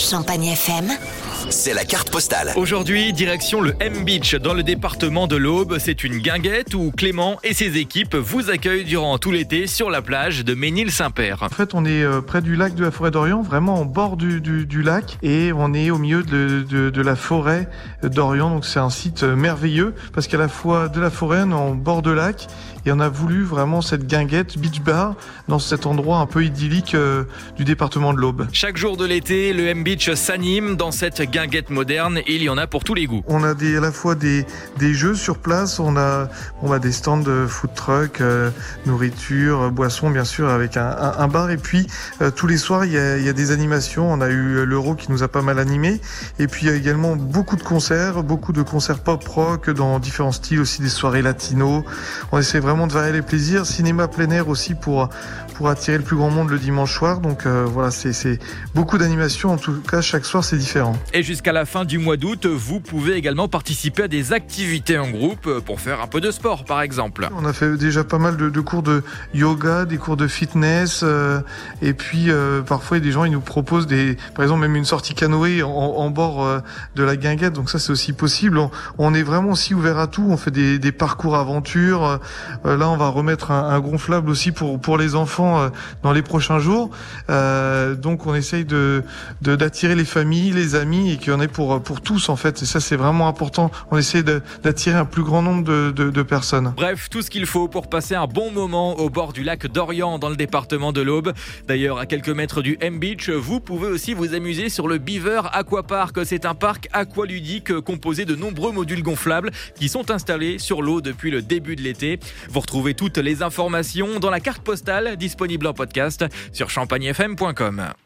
Champagne FM. C'est la carte postale. Aujourd'hui, direction le M-Beach dans le département de l'Aube. C'est une guinguette où Clément et ses équipes vous accueillent durant tout l'été sur la plage de Ménil-Saint-Père. En fait, on est euh, près du lac de la forêt d'Orient, vraiment en bord du, du- du lac, et on est au milieu de, de- de la forêt d'Orient. Donc c'est un site euh, merveilleux parce qu'à la fois de la forêt, on est en bord de lac, et on a voulu vraiment cette guinguette beach bar dans cet endroit un peu idyllique euh, du département de l'Aube. Chaque jour de l'été, le M-Beach s'anime dans cette guinguette moderne et il y en a pour tous les goûts. On a des, à la fois des, des jeux sur place, on a, on a des stands de food truck, euh, nourriture, euh, boissons bien sûr avec un, un- un bar et puis euh, tous les soirs il y, a, il y a des animations. On a eu euh, l'Euro qui nous a pas mal animé et puis il y a également beaucoup de concerts, beaucoup de concerts pop rock dans différents styles, aussi des soirées latino. On essaie vraiment de varier les plaisirs. Cinéma plein air aussi pour pour attirer le plus grand monde le dimanche soir. Donc euh, voilà, c'est c'est beaucoup d'animations. En tout cas, chaque soir c'est différent. Et jusqu'à la fin du mois d'août, vous pouvez également participer à des activités en groupe pour faire un peu de sport par exemple. On a fait déjà pas mal de, cours de yoga, des cours de fitness, euh, et puis euh, parfois il y a des gens ils nous proposent des, par exemple même une sortie canoë en, bord euh, de la guinguette, donc ça c'est aussi possible. On, est vraiment aussi ouvert à tout. On fait des, parcours aventure. Euh, là on va remettre un, un gonflable aussi pour pour les enfants euh, dans les prochains jours. Euh, donc on essaye de- d'attirer les familles, les amis et qu'il y en ait pour pour tous en fait. Et ça c'est vraiment important. On essaie d'attirer un plus grand nombre de, de, personnes. Bref, tout ce qu'il faut pour passer un bon moment au bord du lac d'Orient dans le département de l'Aube. D'ailleurs, à quelques mètres du M-Beach, vous pouvez aussi vous amuser sur le Beaver Aquapark. C'est un parc aqualudique composé de nombreux modules gonflables qui sont installés sur l'eau depuis le début de l'été. Vous retrouvez toutes les informations dans la carte postale disponible en podcast sur champagnefm.com.